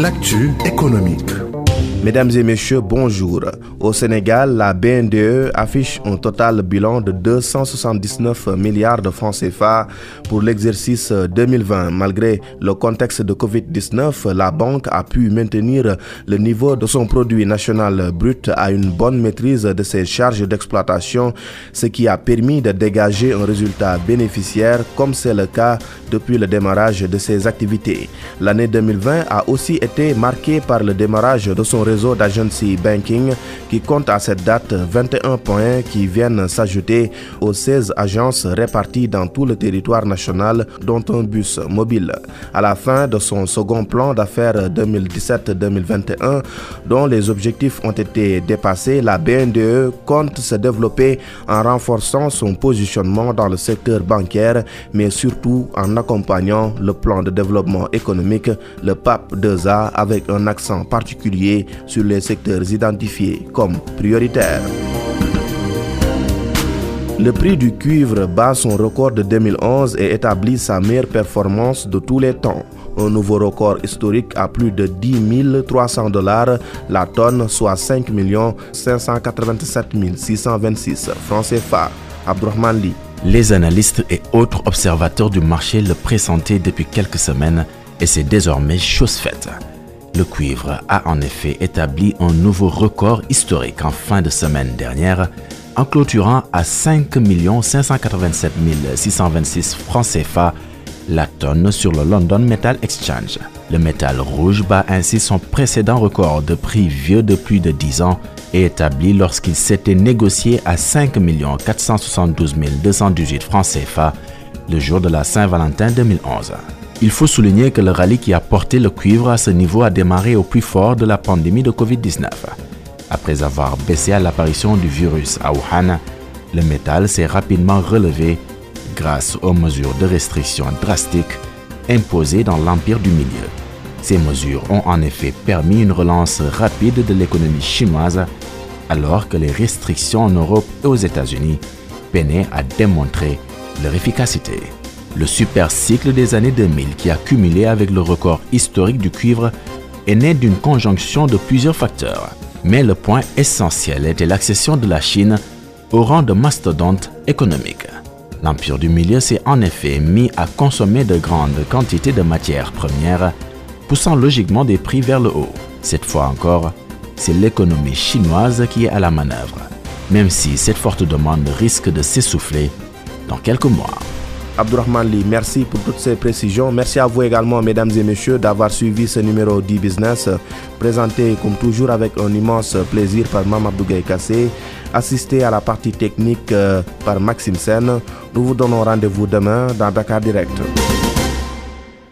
L'actu économique. Mesdames et messieurs, bonjour. Au Sénégal, la BNDE affiche un total bilan de 279 milliards de francs CFA pour l'exercice 2020. Malgré le contexte de Covid-19, la banque a pu maintenir le niveau de son produit national brut à une bonne maîtrise de ses charges d'exploitation, ce qui a permis de dégager un résultat bénéficiaire comme c'est le cas depuis le démarrage de ses activités. L'année 2020 a aussi été marquée par le démarrage de son réseau d'agency banking qui compte à cette date 21 points qui viennent s'ajouter aux 16 agences réparties dans tout le territoire national dont un bus mobile. À la fin de son second plan d'affaires 2017-2021 dont les objectifs ont été dépassés, la BNDE compte se développer en renforçant son positionnement dans le secteur bancaire mais surtout en accompagnant le plan de développement économique, le PAP 2A avec un accent particulier sur les secteurs identifiés comme prioritaires. Le prix du cuivre bat son record de 2011 et établit sa meilleure performance de tous les temps. Un nouveau record historique à plus de 10 300 dollars la tonne, soit 5 587 626 francs CFA. Lee. Les analystes et autres observateurs du marché le pressentaient depuis quelques semaines et c'est désormais chose faite. Le cuivre a en effet établi un nouveau record historique en fin de semaine dernière en clôturant à 5 587 626 francs CFA la tonne sur le London Metal Exchange. Le métal rouge bat ainsi son précédent record de prix vieux de plus de 10 ans et établi lorsqu'il s'était négocié à 5 472 218 francs CFA le jour de la Saint-Valentin 2011. Il faut souligner que le rallye qui a porté le cuivre à ce niveau a démarré au plus fort de la pandémie de Covid-19. Après avoir baissé à l'apparition du virus à Wuhan, le métal s'est rapidement relevé grâce aux mesures de restriction drastiques imposées dans l'empire du milieu. Ces mesures ont en effet permis une relance rapide de l'économie chinoise alors que les restrictions en Europe et aux États-Unis peinaient à démontrer leur efficacité. Le super cycle des années 2000 qui a cumulé avec le record historique du cuivre est né d'une conjonction de plusieurs facteurs. Mais le point essentiel était l'accession de la Chine au rang de mastodonte économique. L'Empire du Milieu s'est en effet mis à consommer de grandes quantités de matières premières, poussant logiquement des prix vers le haut. Cette fois encore, c'est l'économie chinoise qui est à la manœuvre, même si cette forte demande risque de s'essouffler dans quelques mois. Abdurrahman Lee, merci pour toutes ces précisions. Merci à vous également, mesdames et messieurs, d'avoir suivi ce numéro d'e-business, présenté comme toujours avec un immense plaisir par Mamadou Kassé, assisté à la partie technique par Maxime Sen. Nous vous donnons rendez-vous demain dans Dakar Direct.